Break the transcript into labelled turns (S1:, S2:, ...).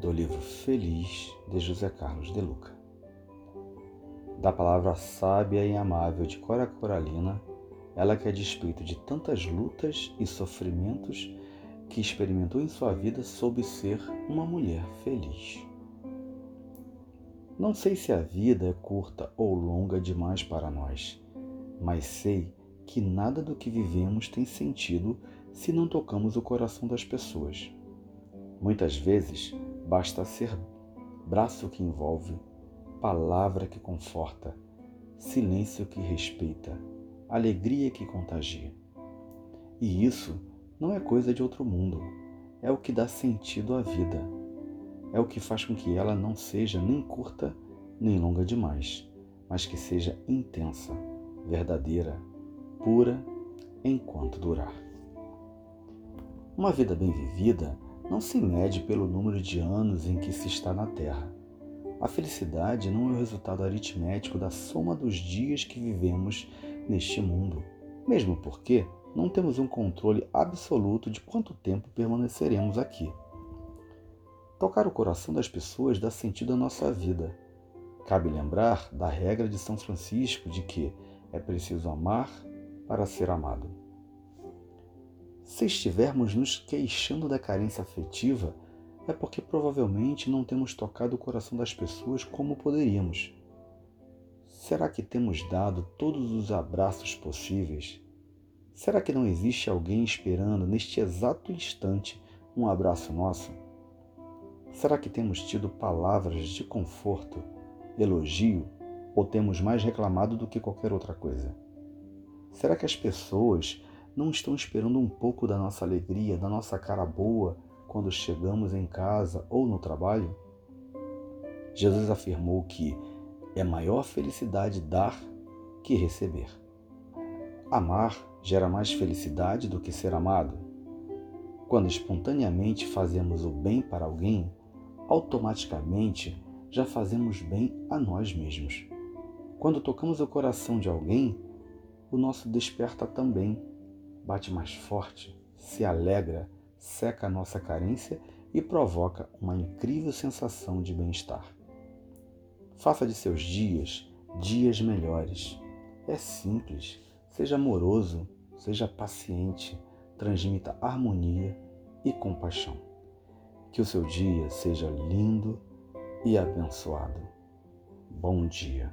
S1: do livro Feliz de José Carlos de Luca. Da palavra sábia e amável de Cora Coralina, ela que a despeito de tantas lutas e sofrimentos que experimentou em sua vida soube ser uma mulher feliz. Não sei se a vida é curta ou longa demais para nós, mas sei que nada do que vivemos tem sentido se não tocamos o coração das pessoas. Muitas vezes basta ser braço que envolve, palavra que conforta, silêncio que respeita, alegria que contagia. E isso não é coisa de outro mundo, é o que dá sentido à vida. É o que faz com que ela não seja nem curta nem longa demais, mas que seja intensa, verdadeira, pura, enquanto durar. Uma vida bem vivida não se mede pelo número de anos em que se está na Terra. A felicidade não é o resultado aritmético da soma dos dias que vivemos neste mundo, mesmo porque não temos um controle absoluto de quanto tempo permaneceremos aqui. Tocar o coração das pessoas dá sentido à nossa vida. Cabe lembrar da regra de São Francisco de que é preciso amar para ser amado. Se estivermos nos queixando da carência afetiva, é porque provavelmente não temos tocado o coração das pessoas como poderíamos. Será que temos dado todos os abraços possíveis? Será que não existe alguém esperando neste exato instante um abraço nosso? Será que temos tido palavras de conforto, elogio ou temos mais reclamado do que qualquer outra coisa? Será que as pessoas não estão esperando um pouco da nossa alegria, da nossa cara boa quando chegamos em casa ou no trabalho? Jesus afirmou que é maior felicidade dar que receber. Amar gera mais felicidade do que ser amado. Quando espontaneamente fazemos o bem para alguém, automaticamente já fazemos bem a nós mesmos. Quando tocamos o coração de alguém, o nosso desperta também bate mais forte, se alegra, seca a nossa carência e provoca uma incrível sensação de bem-estar. Faça de seus dias dias melhores. É simples, seja amoroso, seja paciente, transmita harmonia e compaixão. Que o seu dia seja lindo e abençoado. Bom dia.